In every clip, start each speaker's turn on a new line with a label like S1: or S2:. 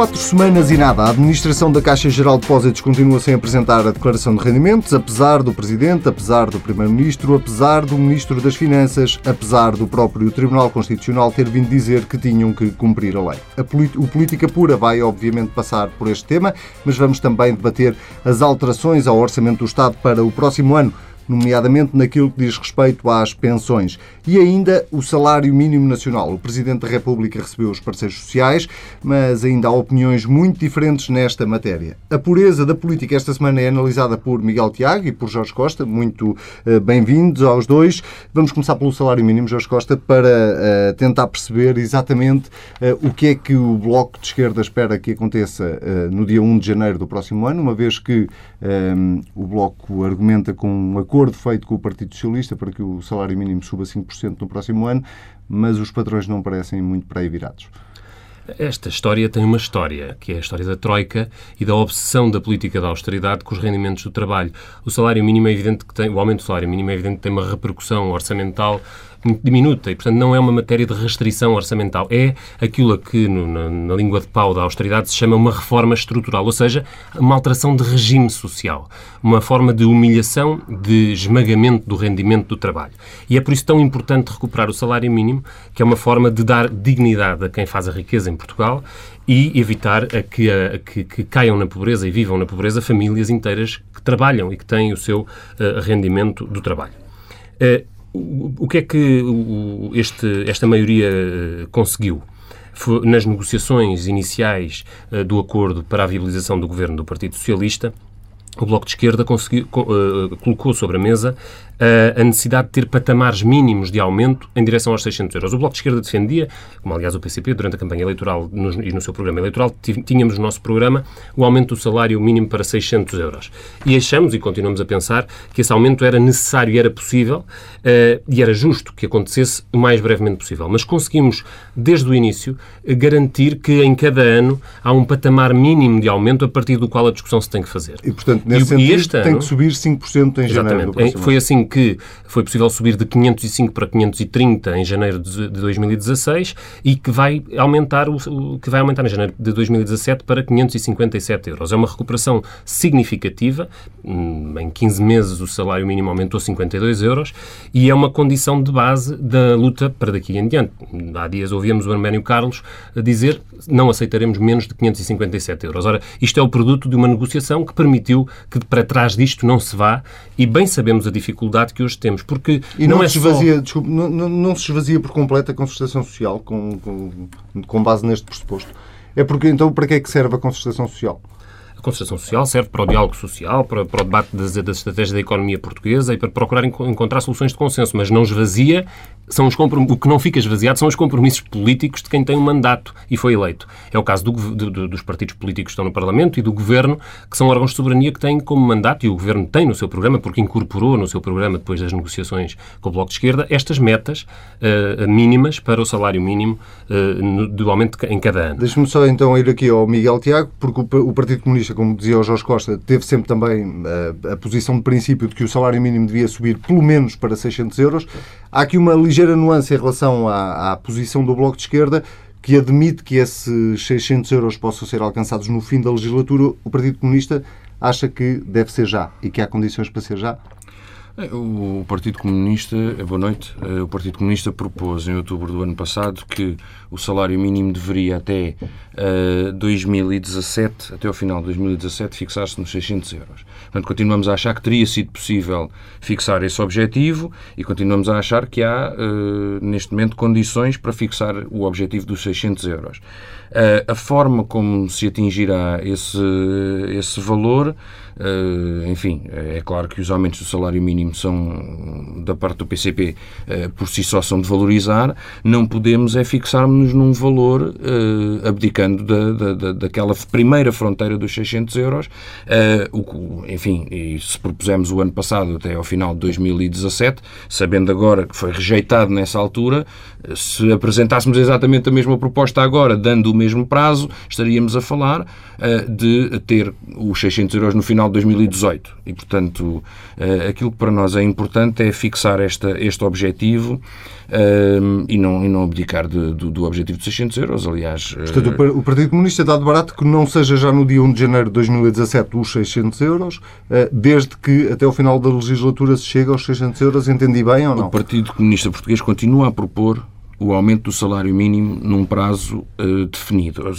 S1: quatro semanas e nada, a Administração da Caixa Geral de Depósitos continua sem apresentar a declaração de rendimentos, apesar do Presidente, apesar do Primeiro-Ministro, apesar do Ministro das Finanças, apesar do próprio Tribunal Constitucional ter vindo dizer que tinham que cumprir a lei. A o Política Pura vai, obviamente, passar por este tema, mas vamos também debater as alterações ao Orçamento do Estado para o próximo ano nomeadamente naquilo que diz respeito às pensões. E ainda o salário mínimo nacional. O Presidente da República recebeu os parceiros sociais, mas ainda há opiniões muito diferentes nesta matéria. A pureza da política esta semana é analisada por Miguel Tiago e por Jorge Costa. Muito uh, bem-vindos aos dois. Vamos começar pelo salário mínimo, Jorge Costa, para uh, tentar perceber exatamente uh, o que é que o Bloco de Esquerda espera que aconteça no dia 1 de janeiro do próximo ano, uma vez que o Bloco argumenta com um acordo acordo feito com o Partido Socialista para que o salário mínimo suba 5% no próximo ano, mas os patrões não parecem muito para aí virados.
S2: Esta história tem uma história, que é a história da Troika e da obsessão da política da austeridade com os rendimentos do trabalho. O salário mínimo é evidente que tem, o aumento do salário mínimo é evidente que tem uma repercussão orçamental muito diminuta e, portanto, não é uma matéria de restrição orçamental. É aquilo que, no, na, na, língua de pau da austeridade, se chama uma reforma estrutural, ou seja, uma alteração de regime social, uma forma de humilhação, de esmagamento do rendimento do trabalho. E é por isso tão importante recuperar o salário mínimo, que é uma forma de dar dignidade a quem faz a riqueza em Portugal e evitar a que, a, que, que, caiam na pobreza e vivam na pobreza famílias inteiras que trabalham e que têm o seu uh, rendimento do trabalho. Uh, o, que é que este, esta maioria eh, conseguiu? Nas negociações iniciais uh, do acordo para a viabilização do governo do Partido Socialista, o Bloco de Esquerda uh, colocou sobre a mesa a necessidade de ter patamares mínimos de aumento em direção aos 600 euros. O Bloco de Esquerda defendia, como aliás o PCP, durante a campanha eleitoral e no seu programa eleitoral, tínhamos no nosso programa o aumento do salário mínimo para 600 euros. E achamos e continuamos a pensar que esse aumento era necessário e era possível uh, e era justo que acontecesse o mais brevemente possível. Mas conseguimos, desde o início, garantir que em cada ano há um patamar mínimo de aumento a partir do qual a discussão se tem que fazer.
S1: E, portanto, nesse e, sentido, e este tem ano, que subir 5% em janeiro próximo
S2: Foi assim que foi possível subir de 505 para 530 em janeiro de 2016 e que vai aumentar, o, que vai aumentar em janeiro de 2017 para 557 euros. É uma recuperação significativa. Hum, em 15 meses o salário mínimo aumentou 52 euros e é uma condição de base da luta para daqui em diante. Há dias ouvimos o Arménio Carlos dizer não aceitaremos menos de 557 euros. Ora, isto é o produto de uma negociação que permitiu que para trás disto não se vá e bem sabemos a dificuldade dificuldade que hoje temos. Porque
S1: e não, não é se esvazia, só... desculpe, não, não, não, se esvazia por completo a concertação social com, com, com base neste pressuposto. É porque então para que é que serve a concertação social?
S2: A concertação social serve para o diálogo social, para, para o debate das, das estratégias da economia portuguesa e para procurar encontrar soluções de consenso, mas não esvazia, são os o que não fica esvaziado são os compromissos políticos de quem tem um mandato e foi eleito. É o caso do, do, dos partidos políticos que estão no Parlamento e do Governo, que são órgãos de soberania que têm como mandato, e o Governo tem no seu programa, porque incorporou no seu programa, depois das negociações com o Bloco de Esquerda, estas metas uh, mínimas para o salário mínimo uh, no, do aumento em cada ano.
S1: Deixe-me só então ir aqui ao Miguel Tiago, porque o, o Partido Comunista como dizia o Jorge Costa, teve sempre também a, eh, a, posição de princípio de que o salário mínimo devia subir pelo menos para 600 euros. Há aqui uma ligeira nuance em relação à, à posição do Bloco de Esquerda, que admite que esses 600 euros possam ser alcançados no fim da legislatura. O Partido Comunista acha que deve ser já e que há condições para ser já?
S3: O Partido Comunista, eh, boa noite, eh, o Partido Comunista propôs em outubro do ano passado que o salário mínimo deveria até uh, 2017, até ao final de 2017, fixar-se nos 600 euros. Portanto, continuamos a achar que teria sido possível fixar esse objetivo e continuamos a achar que há, uh, neste momento, condições para fixar o objetivo dos 600 euros. Uh, a forma como se atingirá esse, esse valor enfim, é claro que os aumentos do salário mínimo são, da parte do PCP, eh, por si só são de valorizar. Não podemos é fixarmos-nos num valor, abdicando da, da, daquela primeira fronteira dos 600 euros. O, enfim, e se propusemos o ano passado até ao final de 2017, sabendo agora que foi rejeitado nessa altura, se apresentássemos exatamente a mesma proposta agora, dando o mesmo prazo, estaríamos a falar de ter os 600 euros no final de 2018. E, portanto, eh, aquilo que para nós é importante é fixar esta, este objetivo uh, e, não, e não abdicar de, do, do, objetivo de 600 euros, aliás.
S1: Portanto, uh, o Partido Comunista dá de barato que não seja já no dia 1 de janeiro de 2017 os 600 euros, desde que até o final da legislatura se chegue aos 600 euros, entendi bem ou não?
S3: O Partido Comunista Português continua a propor o aumento do salário mínimo num prazo uh, definido.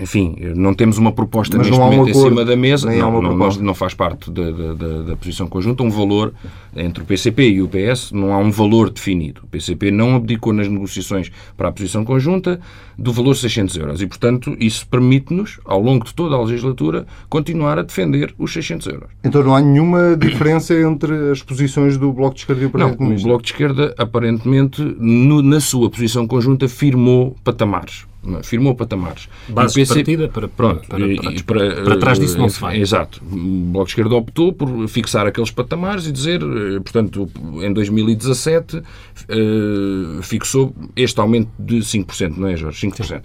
S3: Enfim, não temos uma proposta Mas neste momento um acordo, em cima da mesa, não, não, não, faz parte da, da, da, posição conjunta, um valor entre o PCP e o PS, não há um valor definido. O PCP não abdicou nas negociações para a posição conjunta do valor de 600 euros e, portanto, isso permite-nos, ao longo de toda a legislatura, continuar a defender os 600 euros.
S1: Então não há nenhuma diferença entre as posições do Bloco de Esquerda e o Partido
S3: não,
S1: Comunista?
S3: O Bloco de Esquerda, aparentemente, no, na sua posição posição conjunta firmou patamares. É? Firmou patamares.
S2: Base PC... partida para, Pronto, para, para, para, para, trás disso não se vai.
S3: Exato. O Bloco de Esquerda optou por fixar aqueles patamares e dizer, eh, portanto, em 2017 eh, fixou este aumento de 5%, não é, Jorge? 5%. Sim.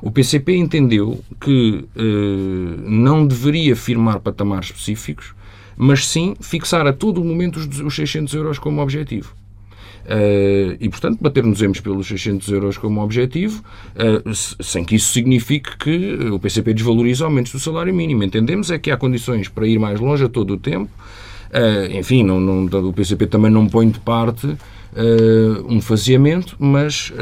S3: O PCP entendeu que eh, não deveria firmar patamares específicos, mas sim fixar a todo momento os 600 euros como objetivo. Uh, e, portanto, bater-nos pelos 600 euros como objetivo, uh, sem que isso signifique que o PCP desvalorize aumentos do salário mínimo. Entendemos é que há condições para ir mais longe a todo o tempo. Uh, enfim, não, não, o PCP também não põe de parte um faseamento, mas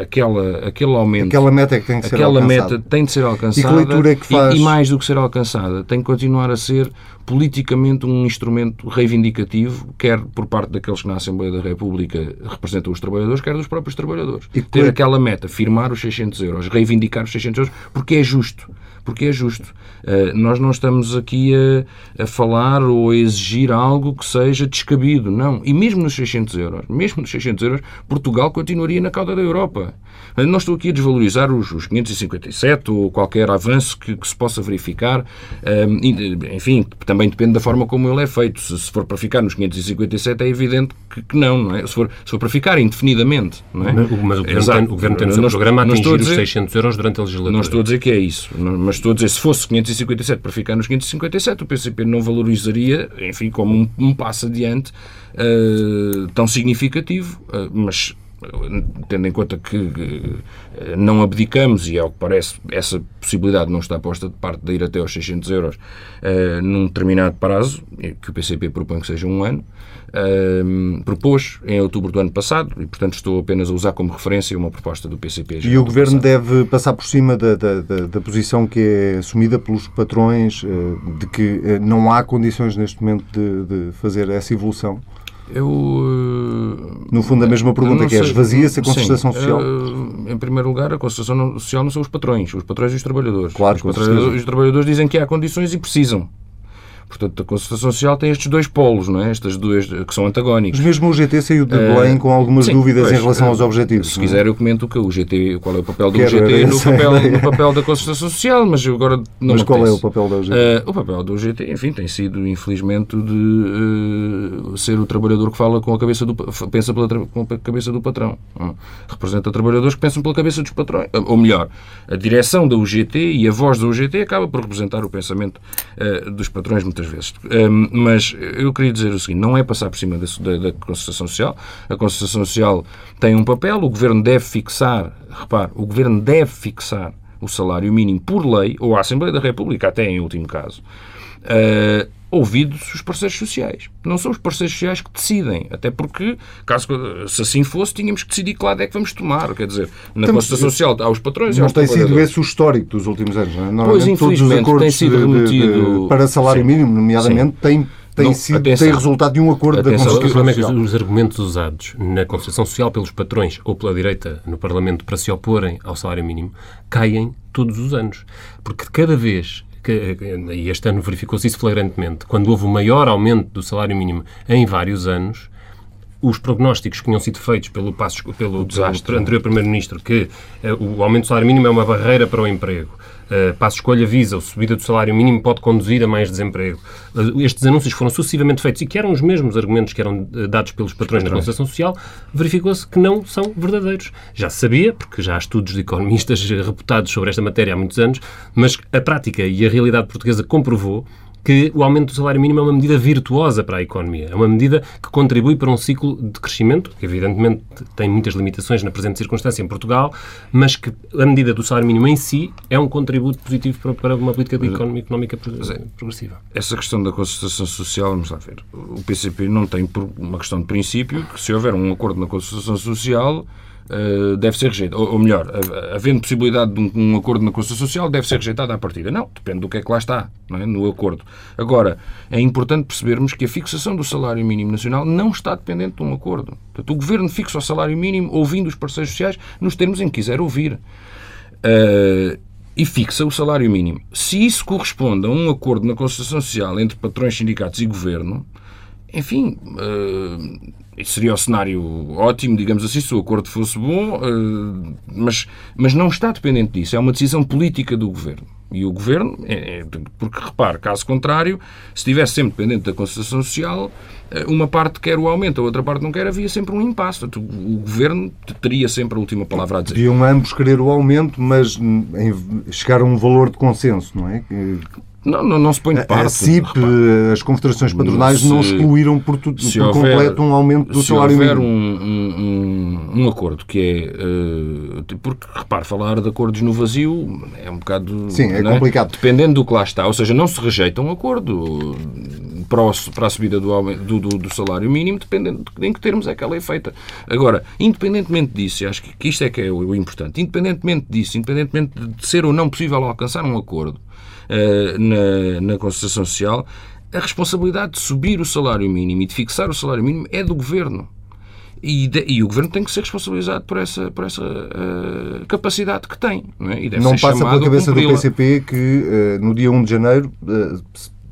S3: aquela, aquele aumento.
S1: Aquela meta é que tem que ser
S3: aquela alcançada. meta tem de ser alcançada.
S1: E leitura é que faz?
S3: E, e mais do que ser alcançada, tem que continuar a ser politicamente um instrumento reivindicativo, quer por parte daqueles que na Assembleia da República representam os trabalhadores, quer dos próprios trabalhadores. E Ter aquela meta, firmar os 600 euros, reivindicar os 600 euros, porque é justo. Porque é justo. Uh, nós não estamos aqui a, a, falar ou a exigir algo que seja descabido, não. E mesmo nos 600 euros, mesmo nos 600 euros, Portugal continuaria na cauda da Europa. Não estou aqui a desvalorizar os, os 557 ou qualquer avanço que, que se possa verificar. Uh, enfim, também depende da forma como ele é feito. Se, se for para ficar nos 557, é evidente que, que, não, não é? Se for, se for para ficar indefinidamente, não é?
S2: Mas, mas o, governo tem, o Governo tem no seu programa a atingir dizer, os 600 euros durante a legislatura.
S3: Não estou a dizer que é isso, mas estou a dizer, se fosse 557 para ficar nos 557, o PCP não valorizaria, enfim, como um, um passo adiante uh, tão significativo, uh, mas tendo em conta que eh, não abdicamos, e ao que parece essa possibilidade não está posta de parte de ir até aos 600 euros uh, num determinado prazo, que o PCP propõe que seja um ano, uh, propôs em outubro do ano passado, e portanto estou apenas a usar como referência uma proposta do PCP.
S1: E o Governo passado. deve passar por cima da, da, da, da, posição que é assumida pelos patrões, uh, de que não há condições neste momento de, de fazer essa evolução?
S3: Eu.
S1: No fundo, a mesma pergunta que é: esvazia-se a concertação sim, social?
S3: Uh, em primeiro lugar, a concertação social não são os patrões, os patrões e os trabalhadores.
S1: Claro,
S3: os, patrões, os trabalhadores dizem que há condições e precisam. Portanto, a concertação social tem estes dois polos, não é? Estas duas que são antagónicos.
S1: Mas mesmo o GT saiu de Belém uh, com algumas sim, dúvidas pois, em relação aos objetivos.
S3: Se quiser, eu comento que o GT, qual é o papel do Quero GT no papel, no papel da concertação social, mas agora não
S1: Mas qual é o papel do GT? Uh,
S3: o papel do GT, enfim, tem sido, infelizmente, de uh, ser o trabalhador que fala com a cabeça do pensa pela com a cabeça do patrão. Representa trabalhadores que pensam pela cabeça dos patrões. Ou melhor, a direção da UGT e a voz da UGT acaba por representar o pensamento dos patrões muitas vezes. Um, mas eu queria dizer o seguinte: não é passar por cima da, da, da concertação social. A concertação social tem um papel, o governo deve fixar, repare, o governo deve fixar o salário mínimo por lei, ou a Assembleia da República, até em último caso. Uh, ouvidos os parceiros sociais. Não são os parceiros sociais que decidem, até porque, caso se assim fosse, tínhamos que decidir que lado é que vamos tomar. Quer dizer, na Constituição Social há os patrões
S1: Não tem sido esse o histórico dos últimos anos, não
S3: é? Pois, infelizmente, tem sido remetido...
S1: De, de, para salário sim, mínimo, nomeadamente, sim. tem tem, não, sido, tem resultado de um acordo atenção, da Constituição
S2: O é que os argumentos usados na Constituição Social pelos patrões ou pela direita no Parlamento para se oporem ao salário mínimo caem todos os anos. Porque cada vez que, e este ano verificou-se isso flagrantemente, quando houve o maior aumento do salário mínimo em vários anos, os prognósticos que tinham sido feitos pelo, pelo, pelo anterior Primeiro-Ministro, que uh, o aumento do salário mínimo é uma barreira para o emprego, uh, passo escolha visa, a subida do salário mínimo pode conduzir a mais desemprego. Uh, estes anúncios foram sucessivamente feitos e que eram os mesmos argumentos que eram uh, dados pelos patrões na Constituição Social, verificou-se que não são verdadeiros. Já se sabia, porque já há estudos de economistas reputados sobre esta matéria há muitos anos, mas a prática e a realidade portuguesa comprovou que o aumento do salário mínimo é uma medida virtuosa para a economia. É uma medida que contribui para um ciclo de crescimento, que evidentemente tem muitas limitações na presente circunstância em Portugal, mas que a medida do salário mínimo em si é um contributo positivo para, para uma política de economia, económica é, progressiva.
S3: Essa questão da concertação social, vamos lá ver. O PCP não tem uma questão de princípio que se houver um acordo na concertação social deve ser rejeitado. Ou, melhor, havendo possibilidade de um, acordo na Constituição Social, deve ser rejeitado à partida. Não, depende do que é que lá está, é? no acordo. Agora, é importante percebermos que a fixação do salário mínimo nacional não está dependente de um acordo. Portanto, o Governo fixa o salário mínimo ouvindo os parceiros sociais nos termos em que quiser ouvir. Uh, e fixa o salário mínimo. Se isso corresponde a um acordo na Constituição Social entre patrões, sindicatos e governo, enfim, uh, isso seria o cenário ótimo, digamos assim, se o acordo fosse bom, uh, mas, mas não está dependente disso. É uma decisão política do governo. E o governo, é, é, porque repare, caso contrário, se estivesse sempre dependente da Constituição Social, uh, uma parte quer o aumento, a outra parte não quer, havia sempre um impasse. O governo teria sempre a última palavra a dizer.
S1: Deviam ambos querer o aumento, mas chegar a um valor de consenso, não é?
S3: Não, não, não se põe de parte. A
S1: CIP, as confederações patronais se, não excluíram por, tu, por houver, completo um aumento do salário
S3: mínimo.
S1: Se houver
S3: um, um, um, acordo que é... Uh, porque, repare, falar de acordos no vazio é um bocado...
S1: Sim, é, é complicado.
S3: Dependendo do que lá está. Ou seja, não se rejeita um acordo para, a subida do, do, do, salário mínimo, dependendo de em que termos é que ela é feita. Agora, independentemente disso, acho que isto é que é o, importante, independentemente disso, independentemente de ser ou não possível alcançar um acordo, na, na Constituição Social, a responsabilidade de subir o salário mínimo e de fixar o salário mínimo é do Governo. E, de, e, o Governo tem que ser responsabilizado por essa, por essa uh, capacidade que tem. Não, é?
S1: não passa pela cabeça do PCP que uh, no dia 1 de janeiro, uh,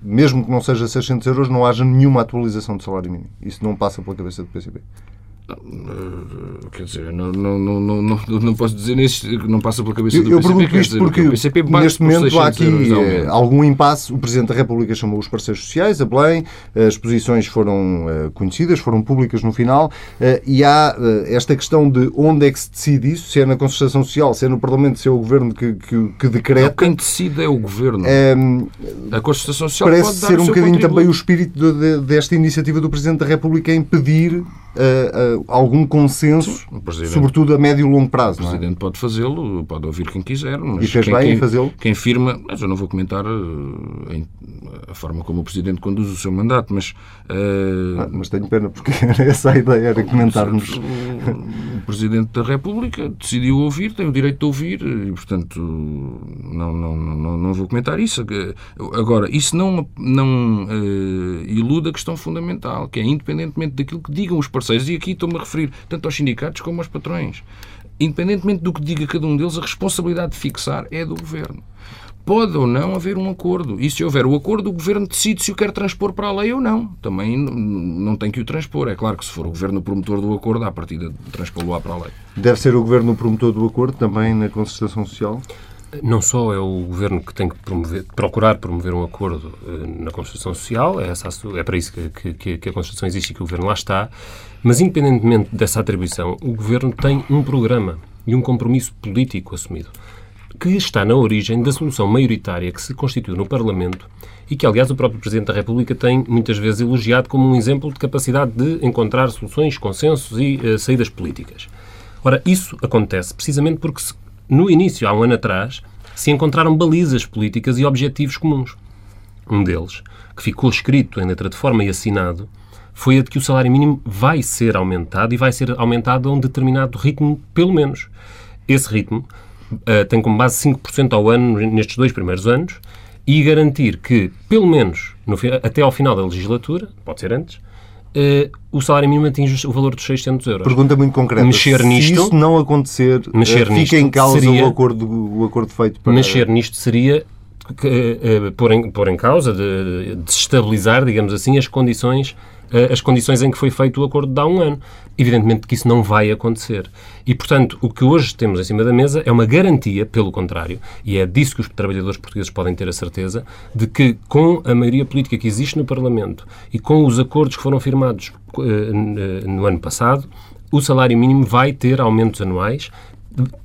S1: mesmo que não seja 600 euros, não haja nenhuma atualização do salário mínimo. Isso não passa pela cabeça do PCP.
S3: Eh, quer dizer, não, não, não, não, não posso dizer nisso, não passa pela cabeça do
S1: eu,
S3: eu
S1: PCP. Eu pergunto isto porque PCP neste momento há aqui eh, algum impasse. O Presidente da República chamou os parceiros sociais, a Belém, as posições foram conhecidas, foram públicas no final, e há esta questão de onde é que se decide isso, se é na Concertação Social, se é no Parlamento, se é o Governo que, que, que decreta. Não,
S3: quem decide é o Governo. Ehm, a Concertação Social
S1: parece
S3: ser
S1: um bocadinho também o espírito de, de, desta iniciativa do Presidente da República em pedir uh, algum consenso, sobretudo a médio e longo prazo.
S3: O Presidente
S1: é?
S3: pode fazê-lo, pode ouvir quem quiser.
S1: e fez
S3: quem,
S1: bem em fazê-lo?
S3: Quem firma, mas eu não vou comentar uh, a forma como o Presidente conduz o seu mandato, mas...
S1: Uh, ah, mas tenho pena, porque essa a ideia era comentarmos. O,
S3: o Presidente da República decidiu ouvir, tem o direito de ouvir, e, portanto, não, não, não, não vou comentar isso. Agora, isso não, não uh, iluda a questão fundamental, que é, independentemente daquilo que digam os parceiros, e aqui estou-me a referir tanto aos sindicatos como aos patrões, independentemente do que diga cada um deles, a responsabilidade de fixar é do Governo pode ou não haver um acordo. E se houver o acordo, o Governo decide se o quer transpor para a lei ou não. Também não tem que o transpor. É claro que se for o Governo promotor do acordo, à partida transpô-lo para a lei.
S1: Deve ser o Governo promotor do acordo também na concertação social?
S2: Não só é o Governo que tem que promover, procurar promover um acordo uh, na Constituição Social, é, essa, é para isso que, que, que, a Constituição existe e que o Governo lá está, mas independentemente dessa atribuição, o Governo tem um programa e um compromisso político assumido que está na origem da solução maioritária que se constituiu no Parlamento e que, aliás, o próprio Presidente da República tem muitas vezes elogiado como um exemplo de capacidade de encontrar soluções, consensos e uh, saídas políticas. Ora, isso acontece precisamente porque, se, no início, há um ano atrás, se encontraram balizas políticas e objetivos comuns. Um deles, que ficou escrito em letra de forma e assinado, foi a de que o salário mínimo vai ser aumentado e vai ser aumentado a um determinado ritmo, pelo menos. Esse ritmo uh, tem como base 5% ao ano nestes dois primeiros anos e garantir que, pelo menos no, até ao final da legislatura, pode ser antes, uh, o salário mínimo atinge o valor dos 600 euros.
S1: Pergunta muito concreta.
S2: Mexer
S1: Se
S2: nisto,
S1: isso não acontecer, mexer uh, fica em causa seria, o, acordo, o acordo feito para...
S2: Mexer nisto seria uh, pôr, em, pôr em causa, de, de desestabilizar, digamos assim, as condições as condições em que foi feito o acordo de há um ano. Evidentemente que isso não vai acontecer. E, portanto, o que hoje temos em cima da mesa é uma garantia, pelo contrário, e é disso que os trabalhadores portugueses podem ter a certeza, de que com a maioria política que existe no Parlamento e com os acordos que foram firmados uh, no ano passado, o salário mínimo vai ter aumentos anuais,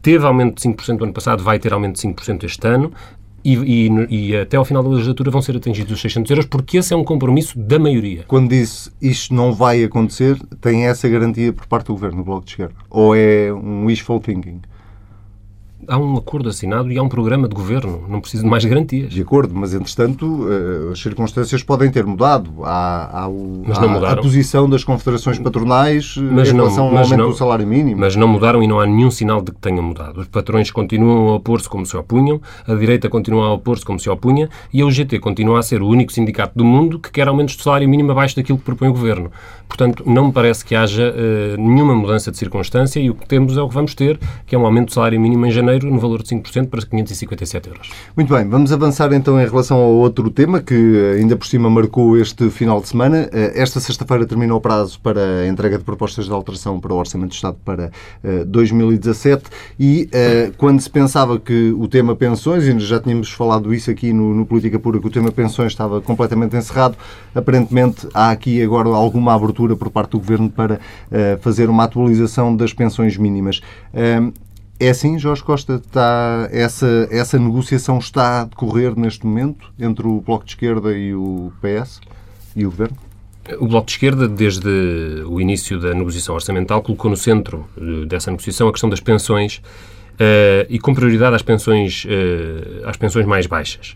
S2: teve aumento de 5% no ano passado, vai ter aumento de 5% este ano, e, e, e, até ao final da legislatura vão ser atingidos os 600 euros, porque esse é um compromisso da maioria.
S1: Quando disse isto não vai acontecer, tem essa garantia por parte do Governo, do Bloco de Esquerda? Ou é um wishful thinking?
S2: Há um acordo assinado e há um programa de governo. Não preciso de mais garantias.
S1: De acordo, mas entretanto eh, as circunstâncias podem ter mudado. Há, há, o,
S2: mas não
S1: há a posição das confederações patronais eh,
S2: mas
S1: em relação
S2: não,
S1: ao aumento
S2: não,
S1: do salário mínimo.
S2: Mas não mudaram e não há nenhum sinal de que tenham mudado. Os patrões continuam a opor-se como se opunham, a direita continua a opor-se como se opunha e a UGT continua a ser o único sindicato do mundo que quer aumentos de salário mínimo abaixo daquilo que propõe o governo. Portanto, não me parece que haja uh, nenhuma mudança de circunstância e o que temos é o que vamos ter, que é um aumento do salário mínimo em janeiro no valor de 5% para 557 euros.
S1: Muito bem, vamos avançar então em relação ao outro tema que ainda por cima marcou este final de semana. Uh, esta sexta-feira termina o prazo para a entrega de propostas de alteração para o Orçamento de Estado para uh, 2017 e quando se pensava que o tema pensões, e já tínhamos falado isso aqui no, no Política Pura, que o tema pensões estava completamente encerrado, aparentemente há aqui agora alguma abertura por parte do Governo para fazer uma atualização das pensões mínimas. É assim, Jorge Costa? Está, essa, essa negociação está a decorrer neste momento entre o Bloco de Esquerda e o PS e o Governo?
S2: O Bloco de Esquerda, desde o início da negociação orçamental, colocou no centro eh, dessa negociação a questão das pensões Uh, e com prioridade às pensões, uh, às pensões mais baixas.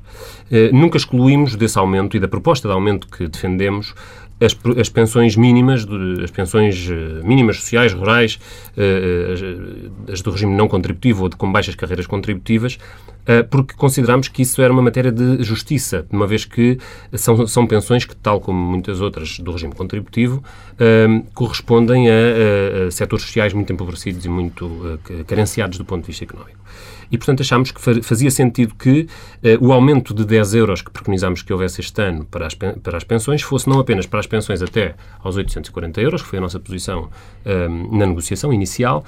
S2: Uh, nunca excluímos desse aumento e da proposta de aumento que defendemos as, as pensões mínimas, as pensões eh, mínimas sociais, rurais, eh, eh, as do regime não contributivo ou de com baixas carreiras contributivas, porque consideramos que isso era uma matéria de justiça, uma vez que são, são pensões que, tal como muitas outras do regime contributivo, correspondem a, a setores sociais muito empobrecidos e muito carenciados do ponto de vista económico e, portanto, achámos que fazia sentido que uh, o aumento de 10 euros que preconizámos que houvesse este ano para as, para as pensões fosse não apenas para as pensões até aos 840 euros, que foi a nossa posição uh, na negociação inicial,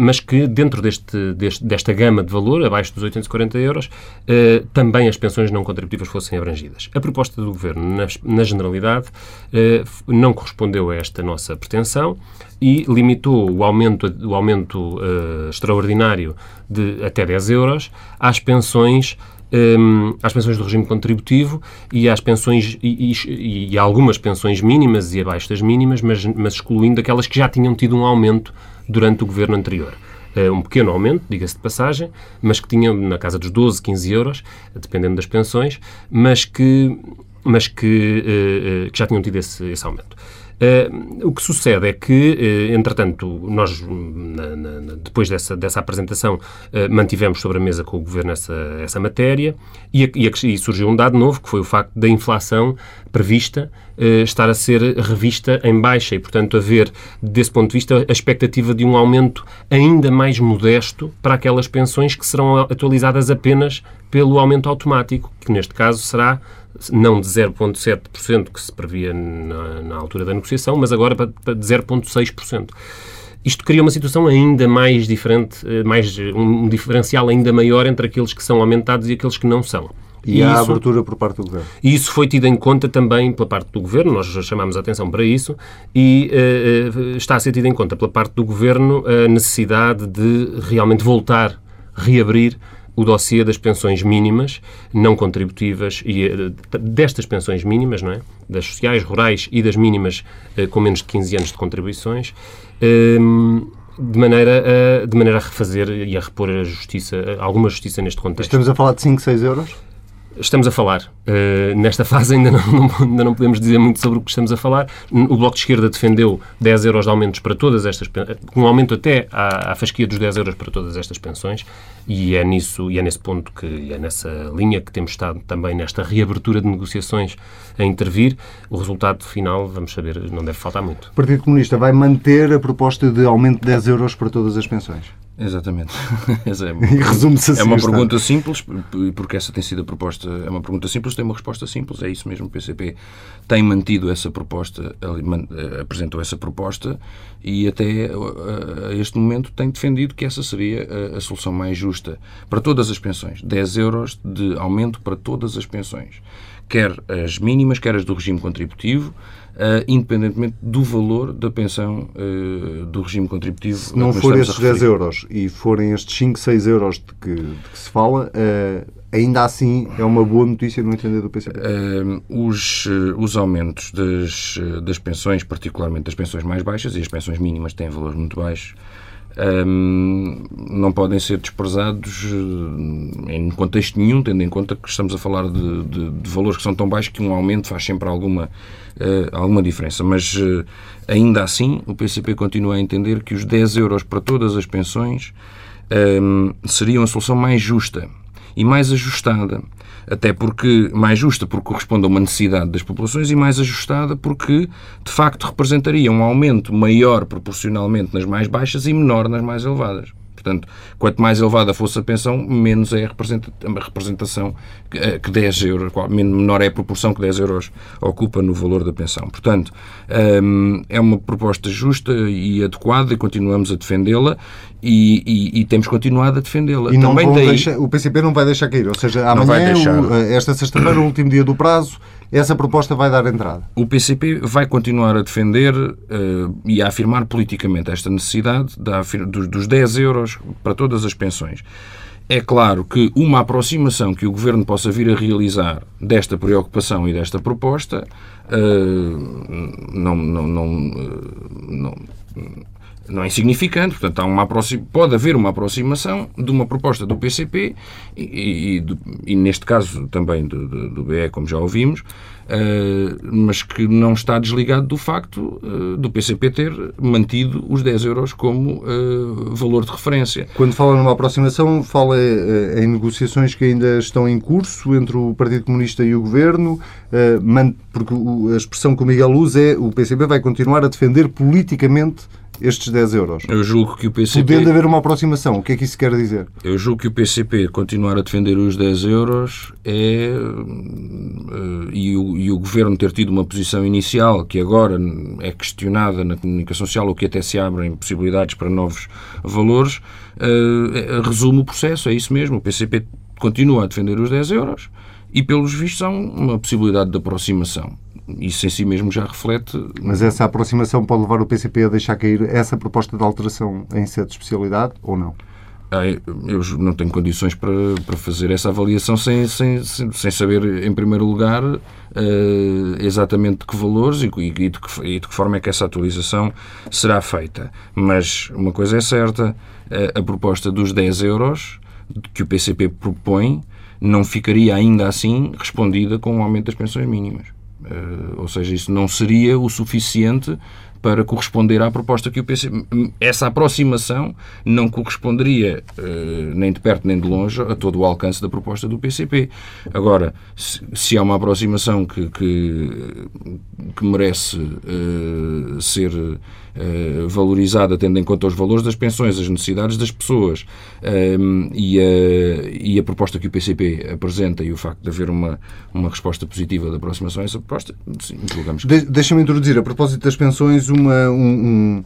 S2: mas que dentro deste, deste, desta gama de valor, abaixo dos 840 euros, uh, também as pensões não contributivas fossem abrangidas. A proposta do Governo, na, na generalidade, uh, não correspondeu a esta nossa pretensão e limitou o aumento, o aumento extraordinário de até 10 euros às pensões um, às pensões do regime contributivo e às pensões e, e, e, algumas pensões mínimas e abaixo das mínimas, mas, mas excluindo aquelas que já tinham tido um aumento durante o governo anterior. Uh, um pequeno aumento, diga-se de passagem, mas que tinha na casa dos 12, 15 euros, dependendo das pensões, mas que, mas que, uh, uh, que já tinham tido esse, esse aumento. Uh, o que sucede é que, uh, entretanto, nós, na, na, depois dessa, dessa apresentação, uh, mantivemos sobre a mesa com o Governo essa, essa matéria e, e, e, surgiu um dado novo, que foi o facto da inflação prevista estar a ser revista em baixa e, portanto, haver, desse ponto de vista, a expectativa de um aumento ainda mais modesto para aquelas pensões que serão atualizadas apenas pelo aumento automático, que neste caso será não de 0,7% que se previa na, na, altura da negociação, mas agora para, para de 0,6%. Isto cria uma situação ainda mais diferente, eh, mais, um diferencial ainda maior entre aqueles que são aumentados e aqueles que não são.
S1: E, e há isso, abertura por parte do Governo.
S2: E isso foi tido em conta também pela parte do Governo, nós já chamamos a atenção para isso, e uh, está a ser tido em conta pela parte do Governo a necessidade de realmente voltar, reabrir o dossiê das pensões mínimas não contributivas e eh, destas pensões mínimas, não é? Das sociais, rurais e das mínimas eh, com menos de 15 anos de contribuições, ehm, de maneira a, de maneira a refazer e a repor a justiça, alguma justiça neste contexto.
S1: Estamos a falar de 5, 6 euros?
S2: Estamos a falar. Uh, nesta fase ainda não, não, ainda não podemos dizer muito sobre o que estamos a falar. O Bloco de Esquerda defendeu 10 euros de aumentos para todas estas um aumento até à, à fasquia dos 10 euros para todas estas pensões e é nisso e é nesse ponto que é nessa linha que temos estado também nesta reabertura de negociações a intervir. O resultado final, vamos saber, não deve faltar muito.
S1: O Partido Comunista vai manter a proposta de aumento de 10 euros para todas as pensões?
S3: Exatamente.
S1: é, e resume-se assim.
S3: É uma pergunta simples, porque essa tem sido a proposta. É uma pergunta simples, tem uma resposta simples. É isso mesmo. O PCP tem mantido essa proposta, eh, apresentou essa proposta e até a este momento tem defendido que essa seria a, a solução mais justa para todas as pensões. 10 euros de aumento para todas as pensões. Quer as mínimas, quer as do regime contributivo uh, independentemente do valor da pensão uh, do regime contributivo.
S1: Se não for estes 10 euros e forem estes 5, 6 euros de que, de que se fala, uh, ainda assim é uma boa notícia no entender do PCP?
S3: Os, os aumentos das, das pensões, particularmente das pensões mais baixas, e as pensões mínimas têm valores muito baixos, um, não podem ser desprezados em contexto nenhum, tendo em conta que estamos a falar de, de, de valores que são tão baixos que um aumento faz sempre alguma, alguma diferença. Mas ainda assim, o PCP continua a entender que os 10 euros para todas as pensões um, seriam a solução mais justa e mais ajustada. Até porque, mais justa porque corresponde a uma necessidade das populações e mais ajustada porque, de facto, representaria um aumento maior proporcionalmente nas mais baixas e menor nas mais elevadas. Portanto, quanto mais elevada fosse a pensão, menos é a representação que 10 eh, euros, menor é a proporção que 10 euros ocupa no valor da pensão. Portanto, ehm, é uma proposta justa e adequada e continuamos a defendê-la e, e, e, temos continuado a defendê-la.
S1: E não Também daí... deixar, o PCP não vai deixar cair, ou seja, amanhã, o, esta sexta-feira, o último dia do prazo, essa proposta vai dar entrada?
S3: O PCP vai continuar a defender uh, e a afirmar politicamente esta necessidade da, dos, dos 10 euros para todas as pensões. É claro que uma aproximação que o Governo possa vir a realizar desta preocupação e desta proposta uh, não, não, não, eh, não não é insignificante, portanto, há uma pode haver uma aproximação de uma proposta do PCP e, e, e neste caso também do, do, do, BE, como já ouvimos, uh, mas que não está desligado do facto uh, do PCP ter mantido os 10 euros como uh, valor de referência.
S1: Quando fala numa aproximação, fala em negociações que ainda estão em curso entre o Partido Comunista e o Governo, porque a expressão que o Miguel usa é o PCP vai continuar a defender politicamente estes 10 euros.
S3: Eu julgo que o PCP...
S1: Podendo haver uma aproximação, o que é que isso quer dizer?
S3: Eu julgo que o PCP continuar a defender os 10 euros é... Eh, e o, e o Governo ter tido uma posição inicial que agora é questionada na comunicação social ou que até se abrem possibilidades para novos valores, uh, resume o processo, é isso mesmo. O PCP continua a defender os 10 euros e, pelos vistos, há uma possibilidade de aproximação isso em si mesmo já reflete.
S1: Mas essa aproximação pode levar o PCP a deixar cair essa proposta de alteração em sede de especialidade ou não?
S3: Eu não tenho condições para, para fazer essa avaliação sem, sem, sem saber, em primeiro lugar, uh, exatamente de que valores e, e, de que, e de que forma é que essa atualização será feita. Mas uma coisa é certa: a, a proposta dos 10 euros que o PCP propõe não ficaria ainda assim respondida com o aumento das pensões mínimas. Uh, ou seja, isso não seria o suficiente para corresponder à proposta que o PC. Essa aproximação não corresponderia uh, nem de perto nem de longe a todo o alcance da proposta do PCP. Agora, se, se há uma aproximação que, que, que merece uh, ser uh, valorizada, tendo em conta os valores das pensões, as necessidades das pessoas e, a, e a proposta que o PCP apresenta e o facto de haver uma, uma resposta positiva da aproximação a essa proposta, sim, julgamos.
S1: De, Deixa-me introduzir, a propósito das pensões, uma, um, um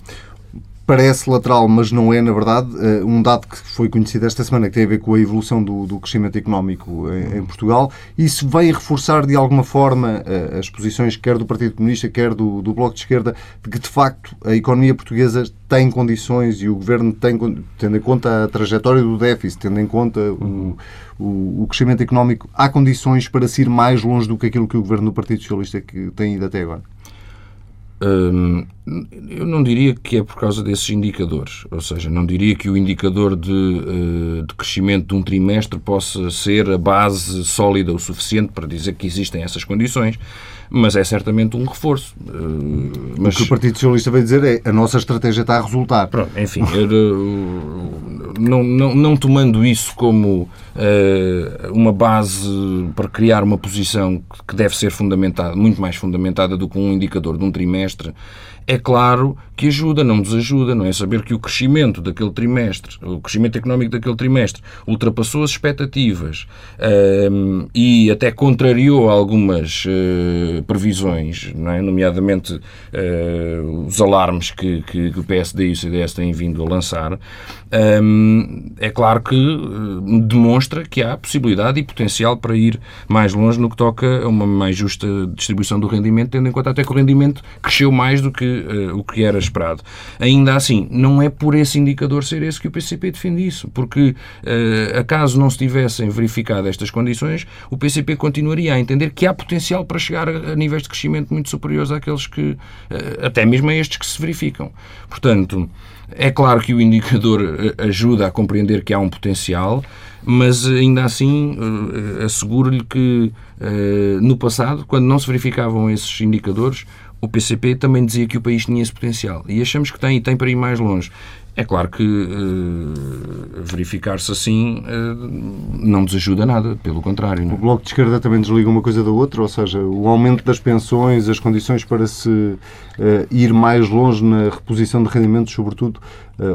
S1: parece lateral, mas não é, na verdade, eh, um dado que foi conhecido esta semana que tem a ver com a evolução do, do crescimento económico em, em, Portugal. Isso vem reforçar de alguma forma eh, as posições quer do Partido Comunista, quer do, do Bloco de Esquerda, de que de facto a economia portuguesa tem condições e o Governo tem, tendo em conta a trajetória do déficit, tendo em conta o, o, o crescimento económico, há condições para se ir mais longe do que aquilo que o Governo do Partido Socialista que tem ido até agora?
S3: Hum, eu não diria que é por causa desses indicadores, ou seja, não diria que o indicador de, uh, de, crescimento de um trimestre possa ser a base sólida o suficiente para dizer que existem essas condições, mas é certamente um reforço. Uh,
S1: mas... O que o Partido Socialista vai dizer é a nossa estratégia está a resultar.
S3: Pronto, enfim, não, não, não tomando isso como uh, uma base para criar uma posição que deve ser fundamentada, muito mais fundamentada do que um indicador de um trimestre, é claro que ajuda, não nos ajuda, não é? Saber que o crescimento daquele trimestre, o crescimento económico daquele trimestre, ultrapassou as expectativas um, e até contrariou algumas uh, previsões, é? nomeadamente uh, os alarmes que, que, que, o PSD e o CDS têm vindo a lançar. Um, é claro que hum, demonstra que há possibilidade e potencial para ir mais longe no que toca a uma mais justa distribuição do rendimento, tendo em conta até que o rendimento cresceu mais do que uh, o que era esperado. Ainda assim, não é por esse indicador ser esse que o PCP defende isso, porque uh, acaso não se tivessem verificado estas condições, o PCP continuaria a entender que há potencial para chegar a, níveis de crescimento muito superiores àqueles que, uh, até mesmo a estes que se verificam. Portanto, é claro que o indicador ajuda a compreender que há um potencial, mas ainda assim asseguro-lhe que no passado, quando não se verificavam esses indicadores, o PCP também dizia que o país tinha esse potencial. E achamos que tem e tem para ir mais longe. É claro que uh, verificar-se assim uh, não nos ajuda nada, pelo contrário. Não?
S1: É? O Bloco de Esquerda também desliga uma coisa da outra, ou seja, o aumento das pensões, as condições para se uh, ir mais longe na reposição de rendimentos, sobretudo,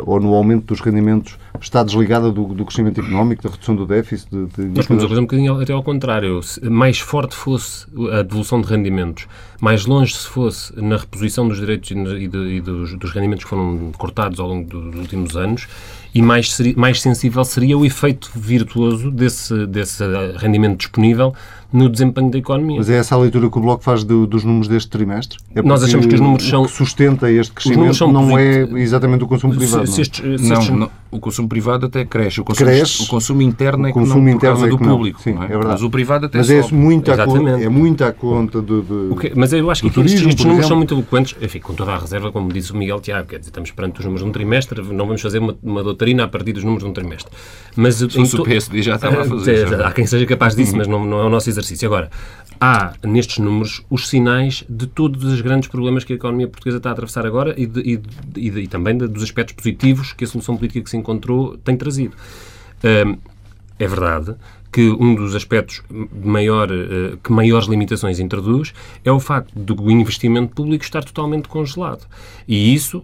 S1: ou no aumento dos rendimentos, está desligada do, do crescimento económico, da redução do déficit? De,
S2: de... Nós podemos fazer um bocadinho até ao contrário. Se mais forte fosse a devolução de rendimentos, mais longe se fosse na reposição dos direitos e, de, e dos, dos rendimentos que foram cortados ao longo do dos últimos anos e mais, mais sensível seria o efeito virtuoso desse, desse rendimento disponível no desempenho da economia.
S1: Mas é essa a leitura que o Bloco faz do, dos números deste trimestre? É
S2: Nós achamos que os números são...
S1: O que sustenta este crescimento não é exatamente o consumo privado. Se, se
S3: estes, se estes... não, não, o consumo privado até cresce. O consumo, cresce, o consumo interno é o consumo que não, interno por causa é do público. Sim, é? é? verdade. Mas o privado até
S1: Mas é muito, à conta, é muito à conta do, do
S2: okay, Mas eu acho que turismo, estes, estes números são muito eloquentes, enfim, com toda a reserva, como disse o Miguel Tiago, quer dizer, estamos perante os números de um trimestre, não vamos fazer uma, uma doutrina a partir dos números de um trimestre.
S3: Mas, Se fosse to... o PSD já estava a fazer.
S2: Há quem seja capaz disso, mas não, não é o nosso exercício. Agora, há nestes números os sinais de todos os grandes problemas que a economia portuguesa está a atravessar agora e, de, e, de, e também de, dos aspectos positivos que a solução política que se encontrou tem trazido. Um, é verdade que um dos aspectos maior, uh, que maiores limitações introduz é o facto do investimento público estar totalmente congelado. E isso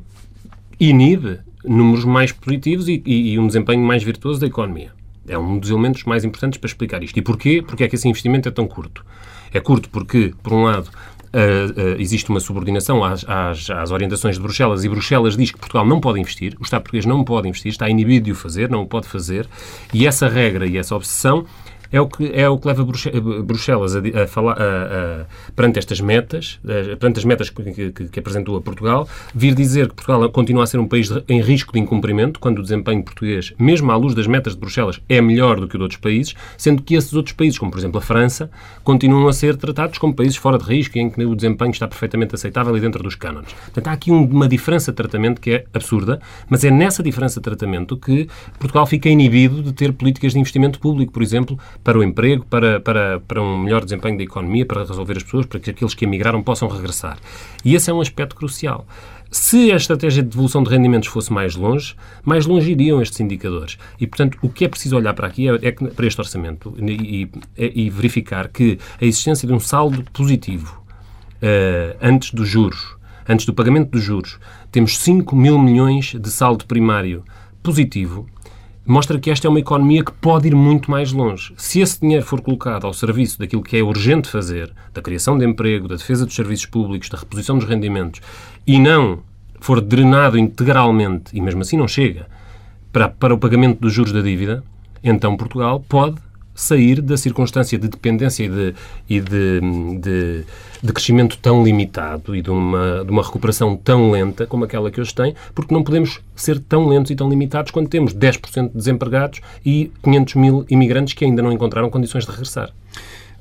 S2: inibe números mais positivos e, e, e um desempenho mais virtuoso da economia. É um dos elementos mais importantes para explicar isto. E porquê? Porque é que esse investimento é tão curto. É curto porque, por um lado, Uh, uh, existe uma subordinação às, às, às, orientações de Bruxelas e Bruxelas diz que Portugal não pode investir, o Estado português não pode investir, está inibido de o fazer, não o pode fazer, e essa regra e essa obsessão é o que, é o que leva Bruxelas a, a falar a, a, perante estas metas, perante as metas que, que, que, apresentou a Portugal, vir dizer que Portugal continua a ser um país em risco de incumprimento, quando o desempenho português, mesmo à luz das metas de Bruxelas, é melhor do que o de outros países, sendo que esses outros países, como por exemplo a França, continuam a ser tratados como países fora de risco em que o desempenho está perfeitamente aceitável e dentro dos cânones. Portanto, há aqui uma diferença de tratamento que é absurda, mas é nessa diferença de tratamento que Portugal fica inibido de ter políticas de investimento público, por exemplo, para o emprego, para, para, para um melhor desempenho da economia, para resolver as pessoas, para que aqueles que emigraram possam regressar. E esse é um aspecto crucial. Se a estratégia de devolução de rendimentos fosse mais longe, mais longe iriam estes indicadores. E, portanto, o que é preciso olhar para aqui é, é para este orçamento e, e, e, verificar que a existência de um saldo positivo uh, antes dos juros, antes do pagamento dos juros, temos 5 mil milhões de saldo primário positivo, mostra que esta é uma economia que pode ir muito mais longe. Se esse dinheiro for colocado ao serviço daquilo que é urgente fazer, da criação de emprego, da defesa dos serviços públicos, da reposição dos rendimentos, e não for drenado integralmente, e mesmo assim não chega, para, para o pagamento dos juros da dívida, então Portugal pode sair da circunstância de dependência e de, e de, de, de, crescimento tão limitado e de uma, de uma recuperação tão lenta como aquela que hoje tem, porque não podemos ser tão lentos e tão limitados quando temos 10% de desempregados e 500 mil imigrantes que ainda não encontraram condições de regressar.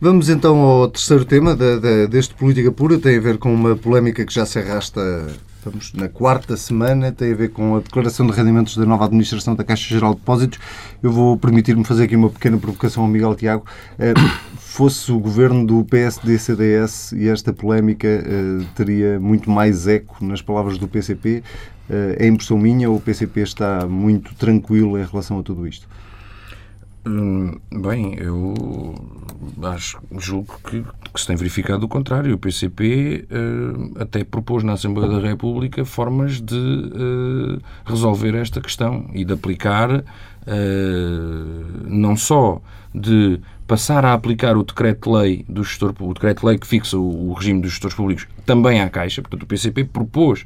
S1: Vamos então ao terceiro tema de, de, deste Política Pura, tem a ver com uma polémica que já se arrasta Estamos na quarta semana, tem a ver com a declaração de rendimentos da nova administração da Caixa Geral de Depósitos. Eu vou permitir-me fazer aqui uma pequena provocação ao Miguel Tiago. Eh, fosse o governo do PSD-CDS e esta polémica eh, teria muito mais eco nas palavras do PCP. Eh, é impressão minha ou o PCP está muito tranquilo em relação a tudo isto?
S3: Hum, bem, eu acho, julgo que, que, se tem verificado o contrário. O PCP uh, eh, até propôs na Assembleia da República formas de uh, resolver esta questão e de aplicar uh, não só de passar a aplicar o decreto-lei do gestor, o decreto-lei que fixa o, regime dos gestores públicos também à Caixa. Portanto, o PCP propôs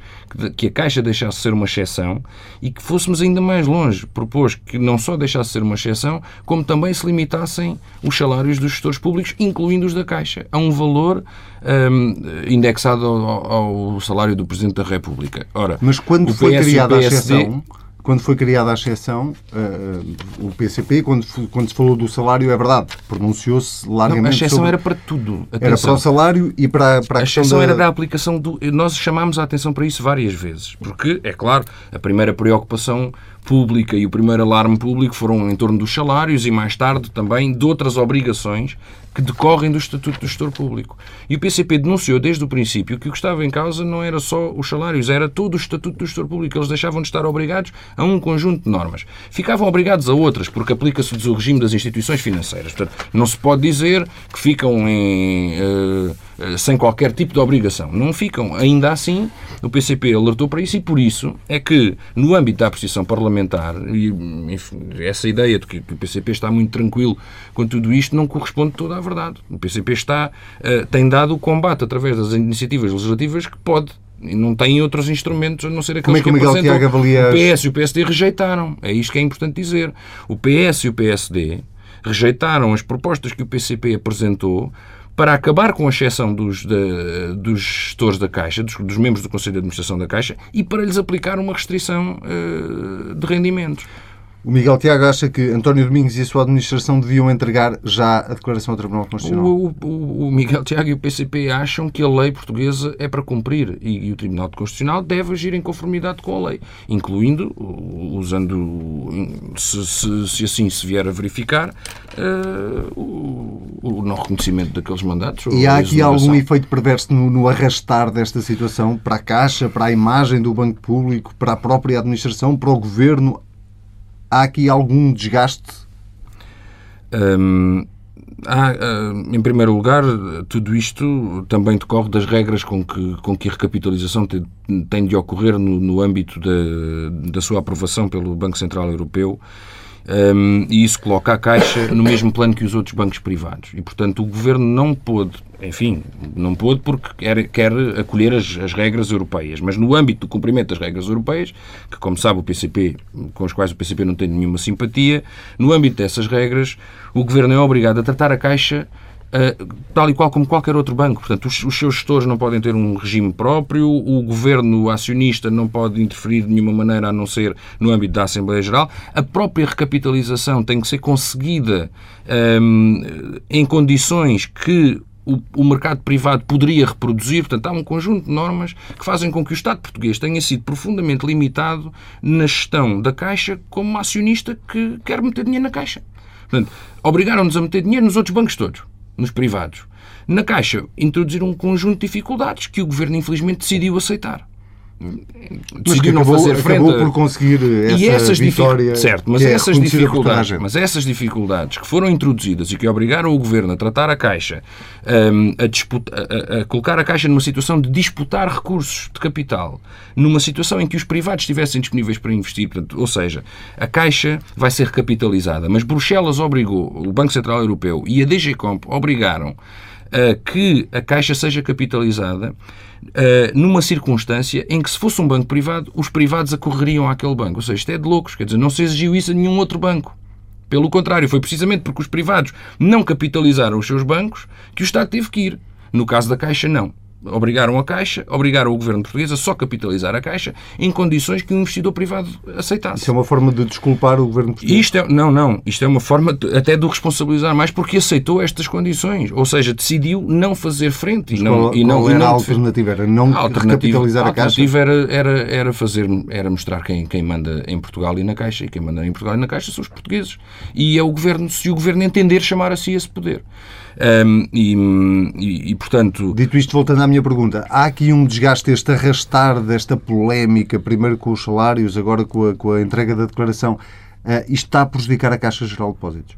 S3: que, a Caixa deixasse de ser uma exceção e que fôssemos ainda mais longe. Propôs que não só deixasse de ser uma exceção, como também se limitassem os salários dos gestores públicos, incluindo os da Caixa, a um valor um, indexado ao, ao, salário do Presidente da República.
S1: Ora, Mas quando foi criada a exceção quando foi criada a exceção, uh, o PCP, quando, quando se falou do salário, é verdade, pronunciou-se largamente. Não, a
S3: exceção sobre... era para tudo.
S1: Atenção. Era para o salário e para, para a,
S3: a exceção
S1: da...
S3: era da aplicação do. Nós chamámos a atenção para isso várias vezes, porque, é claro, a primeira preocupação pública e o primeiro alarme público foram em torno dos salários e mais tarde também de outras obrigações que decorrem do Estatuto do Gestor Público. E o PCP denunciou desde o princípio que o que estava em causa não era só os salários, era todo o Estatuto do Gestor Público. Eles deixavam de estar obrigados a um conjunto de normas. Ficavam obrigados a outras, porque aplica-se o regime das instituições financeiras. Portanto, não se pode dizer que ficam em. Uh, sem qualquer tipo de obrigação. Não ficam. Ainda assim, o PCP alertou para isso e por isso é que, no âmbito da apreciação parlamentar, e enfim, essa ideia de que o PCP está muito tranquilo com tudo isto não corresponde toda à verdade. O PCP está, uh, tem dado o combate através das iniciativas legislativas que pode e não tem outros instrumentos a não ser aqueles
S1: Como é que, que Miguel avalia...
S3: O PS e o PSD rejeitaram. É isto que é importante dizer. O PS e o PSD rejeitaram as propostas que o PCP apresentou para acabar com a exceção dos, de, dos gestores da Caixa, dos, dos, membros do Conselho de Administração da Caixa, e para lhes aplicar uma restrição uh, de rendimentos.
S1: O Miguel Tiago acha que António Domingos e a sua administração deviam entregar já a declaração ao Tribunal Constitucional.
S3: O, o, o Miguel Tiago e o PCP acham que a lei portuguesa é para cumprir e, e, o Tribunal Constitucional deve agir em conformidade com a lei, incluindo, usando, se, se, se assim se vier a verificar, uh, o, o, não reconhecimento daqueles mandatos.
S1: E há aqui algum efeito perverso no, no arrastar desta situação para a Caixa, para a imagem do Banco Público, para a própria administração, para o Governo? Há aqui algum desgaste?
S3: Hum, há, hum, em primeiro lugar, tudo isto também decorre das regras com que, com que a recapitalização tem, de ocorrer no, no âmbito da, da sua aprovação pelo Banco Central Europeu. Um, e isso coloca a Caixa no mesmo plano que os outros bancos privados. E, portanto, o Governo não pôde, enfim, não pôde porque quer, quer acolher as, as, regras europeias, mas no âmbito do cumprimento das regras europeias, que, como sabe, o PCP, com as quais o PCP não tem nenhuma simpatia, no âmbito dessas regras, o Governo é obrigado a tratar a Caixa tal e qual como qualquer outro banco. Portanto, os, os, seus gestores não podem ter um regime próprio, o governo acionista não pode interferir de nenhuma maneira a não ser no âmbito da Assembleia Geral. A própria recapitalização tem que ser conseguida um, em condições que o, o, mercado privado poderia reproduzir. Portanto, há um conjunto de normas que fazem com que o Estado português tenha sido profundamente limitado na gestão da Caixa como acionista que quer meter dinheiro na Caixa. Portanto, obrigaram-nos a meter dinheiro nos outros bancos todos nos privados. Na Caixa, introduziram um conjunto de dificuldades que o Governo, infelizmente, decidiu aceitar.
S1: Decidiu não acabou, fazer frente acabou por conseguir essa e essas vitória
S3: certo, mas é essas dificuldades, mas essas dificuldades que foram introduzidas e que obrigaram o governo a tratar a caixa, um, a, disputa, a, a, colocar a caixa numa situação de disputar recursos de capital, numa situação em que os privados estivessem disponíveis para investir, portanto, ou seja, a caixa vai ser recapitalizada, mas Bruxelas obrigou, o Banco Central Europeu e a DG Comp obrigaram que a caixa seja capitalizada uh, numa circunstância em que, se fosse um banco privado, os privados acorreriam àquele banco. Ou seja, isto é de loucos. Quer dizer, não se exigiu isso a nenhum outro banco. Pelo contrário, foi precisamente porque os privados não capitalizaram os seus bancos que o Estado teve que ir. No caso da Caixa, não obrigaram a Caixa, obrigaram o governo português a só capitalizar a Caixa em condições que o investidor privado aceitasse.
S1: Isso é uma forma de desculpar o governo português?
S3: Isto é, não, não. Isto é uma forma de, até de o responsabilizar mais porque aceitou estas condições. Ou seja, decidiu não fazer frente.
S1: E não, qual, e não, qual era e não a alternativa? Era não a recapitalizar a, a Caixa?
S3: A alternativa era, era, era, fazer, era mostrar quem, quem manda em Portugal e na Caixa. E quem manda em Portugal e na Caixa são os portugueses. E é o governo, se o governo entender chamar a si esse poder. Um, e, e, portanto.
S1: Dito isto, voltando à minha pergunta, há aqui um desgaste, este arrastar desta polémica, primeiro com os salários, agora com a, com a entrega da declaração. Uh, isto está a prejudicar a Caixa Geral de Depósitos?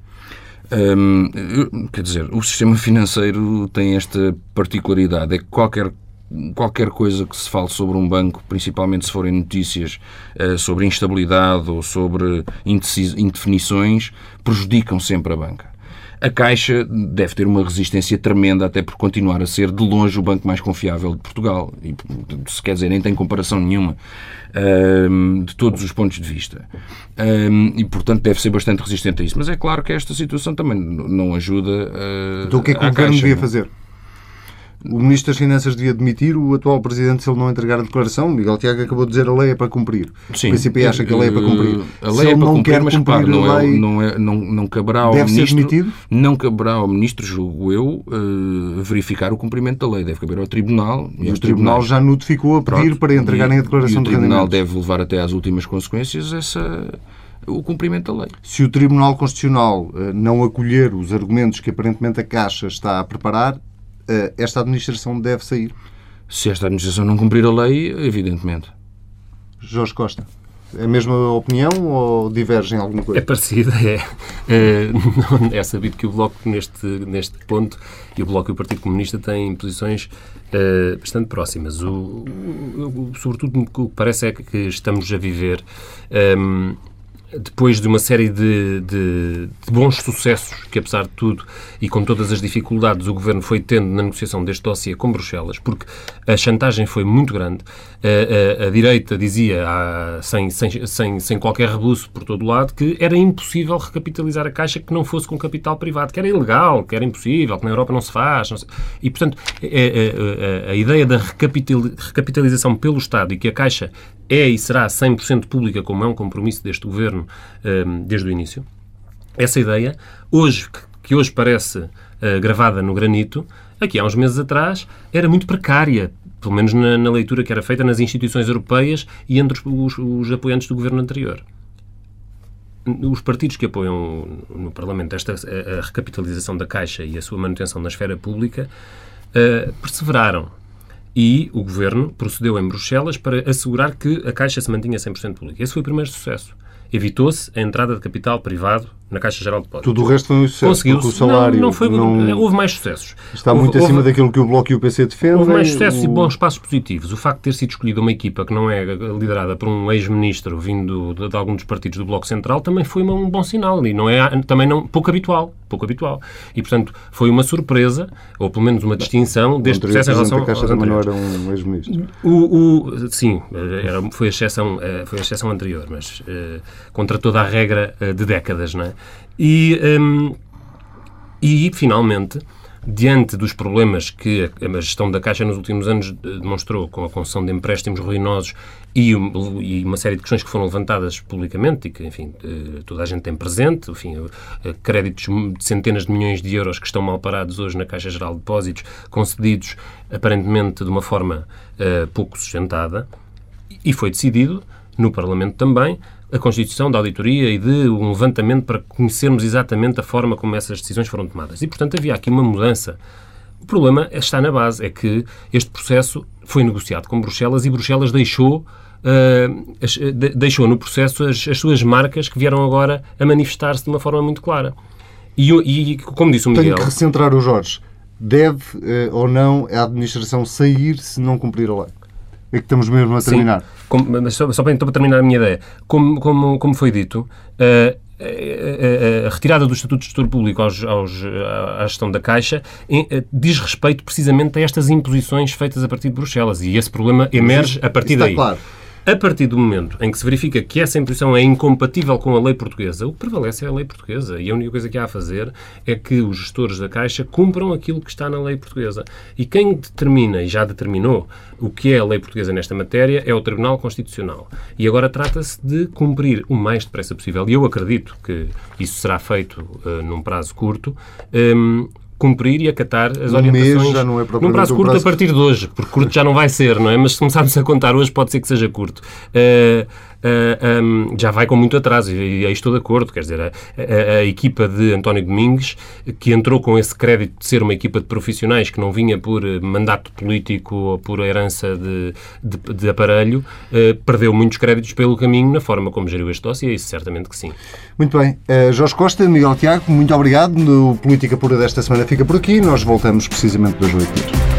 S3: Um, quer dizer, o sistema financeiro tem esta particularidade, é que qualquer qualquer coisa que se fale sobre um banco, principalmente se forem notícias uh, sobre instabilidade ou sobre indefinições, prejudicam sempre a banca. A Caixa deve ter uma resistência tremenda até por continuar a ser de longe o banco mais confiável de Portugal. E, se quer dizer, nem tem comparação nenhuma um, de todos os pontos de vista. Um, e, portanto, deve ser bastante resistente a isso. Mas é claro que esta situação também não ajuda. Uh,
S1: então, o que é que o governo devia fazer? O Ministro das Finanças devia demitir o atual Presidente se ele não entregar a declaração. Miguel Tiago acabou de dizer a lei é para cumprir. Sim. O PCP acha que a lei é para cumprir.
S3: A lei se é para cumprir, mas repare, não, é, não, é, não, não caberá ao
S1: deve
S3: Ministro...
S1: Ser demitido?
S3: Não caberá ao Ministro, julgo eu, uh, verificar o cumprimento da lei. Deve caber ao Tribunal.
S1: E, e o Tribunal já notificou a pedir Pronto, para entregarem
S3: e,
S1: a declaração
S3: de
S1: rendimento.
S3: O Tribunal deve levar até às últimas consequências essa o cumprimento da lei.
S1: Se o Tribunal Constitucional uh, não acolher os argumentos que aparentemente a Caixa está a preparar, eh, esta administração deve sair?
S3: Se esta administração não cumprir a lei, evidentemente.
S1: Jorge Costa. É a mesma opinião ou divergem alguma coisa?
S2: É parecida, é. É, é sabido que o Bloco, neste, neste ponto, e o Bloco e o Partido Comunista têm posições é, bastante próximas. O, o, sobretudo, o que parece é que estamos a viver. É, depois de uma série de, de, de, bons sucessos que, apesar de tudo, e com todas as dificuldades, o Governo foi tendo na negociação deste dossiê com Bruxelas, porque a chantagem foi muito grande. A, a, a direita dizia, ah, sem, sem, sem, sem qualquer rebuço por todo o lado, que era impossível recapitalizar a Caixa que não fosse com capital privado, que era ilegal, que era impossível, que na Europa não se faz. Não e, portanto, a, a, ideia da recapitalização pelo Estado e que a Caixa é e será 100% pública, como é um compromisso deste Governo um, desde o início. Essa ideia, hoje, que hoje parece uh, gravada no granito, aqui há uns meses atrás, era muito precária, pelo menos na, na leitura que era feita nas instituições europeias e entre os, os, apoiantes do Governo anterior. Os partidos que apoiam no Parlamento esta a recapitalização da Caixa e a sua manutenção na esfera pública uh, perseveraram e o governo procedeu em Bruxelas para assegurar que a Caixa se mantinha 100% pública. Esse foi o primeiro sucesso. Evitou-se a entrada de capital privado na Caixa Geral de Depósitos.
S1: Tudo o resto foi um sucesso. Conseguiu-se.
S2: O salário não, não foi, não... Houve mais sucessos.
S1: Está
S2: houve,
S1: muito acima houve, daquilo que o Bloco e o PC defendem.
S2: Houve mais sucessos o... e bons passos positivos. O facto de ter sido escolhida uma equipa que não é liderada por um ex-ministro vindo de, de, algum dos partidos do Bloco Central também foi um bom sinal e não é também não pouco habitual, pouco habitual. E portanto foi uma surpresa ou pelo menos uma distinção deste processo em relação
S1: a Caixa também não era um ex-ministro.
S2: O, o, sim, era, foi a exceção eh, foi a exceção anterior, mas uh, contra toda a regra uh, de décadas, não é? E, um, e, finalmente, diante dos problemas que a gestão da Caixa nos últimos anos demonstrou, com a concessão de empréstimos ruinosos e, e, uma série de questões que foram levantadas publicamente e que, enfim, eh, toda a gente tem presente, enfim, eh, créditos de centenas de milhões de euros que estão mal parados hoje na Caixa Geral de Depósitos, concedidos aparentemente de uma forma uh, pouco sustentada, e foi decidido, no Parlamento também, a constituição da auditoria e de um levantamento para conhecermos exatamente a forma como essas decisões foram tomadas. E, portanto, havia aqui uma mudança. O problema está na base, é que este processo foi negociado com Bruxelas e Bruxelas deixou Uh, deixou no processo as, as, suas marcas que vieram agora a manifestar-se de uma forma muito clara. E, e, como disse o Miguel...
S1: Tenho que recentrar o Jorge. Deve uh, ou não a administração sair se não cumprir a lei? É que estamos mesmo a terminar. Sim.
S2: Como, mas só, só para, então, para terminar a minha ideia. Como, como, como foi dito, uh, a, retirada do Estatuto de Gestor Público aos, aos, à gestão da Caixa diz respeito precisamente a estas imposições feitas a partir de Bruxelas e esse problema emerge a partir daí.
S1: Claro.
S2: A partir do momento em que se verifica que essa imposição é incompatível com a lei portuguesa, o que prevalece é a lei portuguesa. E a única coisa que há a fazer é que os gestores da Caixa cumpram aquilo que está na lei portuguesa. E quem determina, e já determinou, o que é a lei portuguesa nesta matéria é o Tribunal Constitucional. E agora trata-se de cumprir o mais depressa possível. E eu acredito que isso será feito uh, num prazo curto. Um, cumprir e acatar as um orientações.
S1: Mês já não é
S2: num prazo curto prazo... a partir de hoje, porque curto já não vai ser, não é? Mas se começarmos a contar hoje, pode ser que seja curto. Uh, uh, eh, um, já vai com muito atraso, e, e aí estou de acordo. Quer dizer, a, a, a, equipa de António Domingues, que entrou com esse crédito de ser uma equipa de profissionais que não vinha por eh, mandato político ou por herança de, de, de aparelho, uh, perdeu muitos créditos pelo caminho na forma como geriu este dossiê, isso certamente que sim.
S1: Muito bem. Uh, Jorge Costa, Miguel Tiago, muito obrigado. No Política Pura desta semana fica por aqui. Nós voltamos precisamente dois oito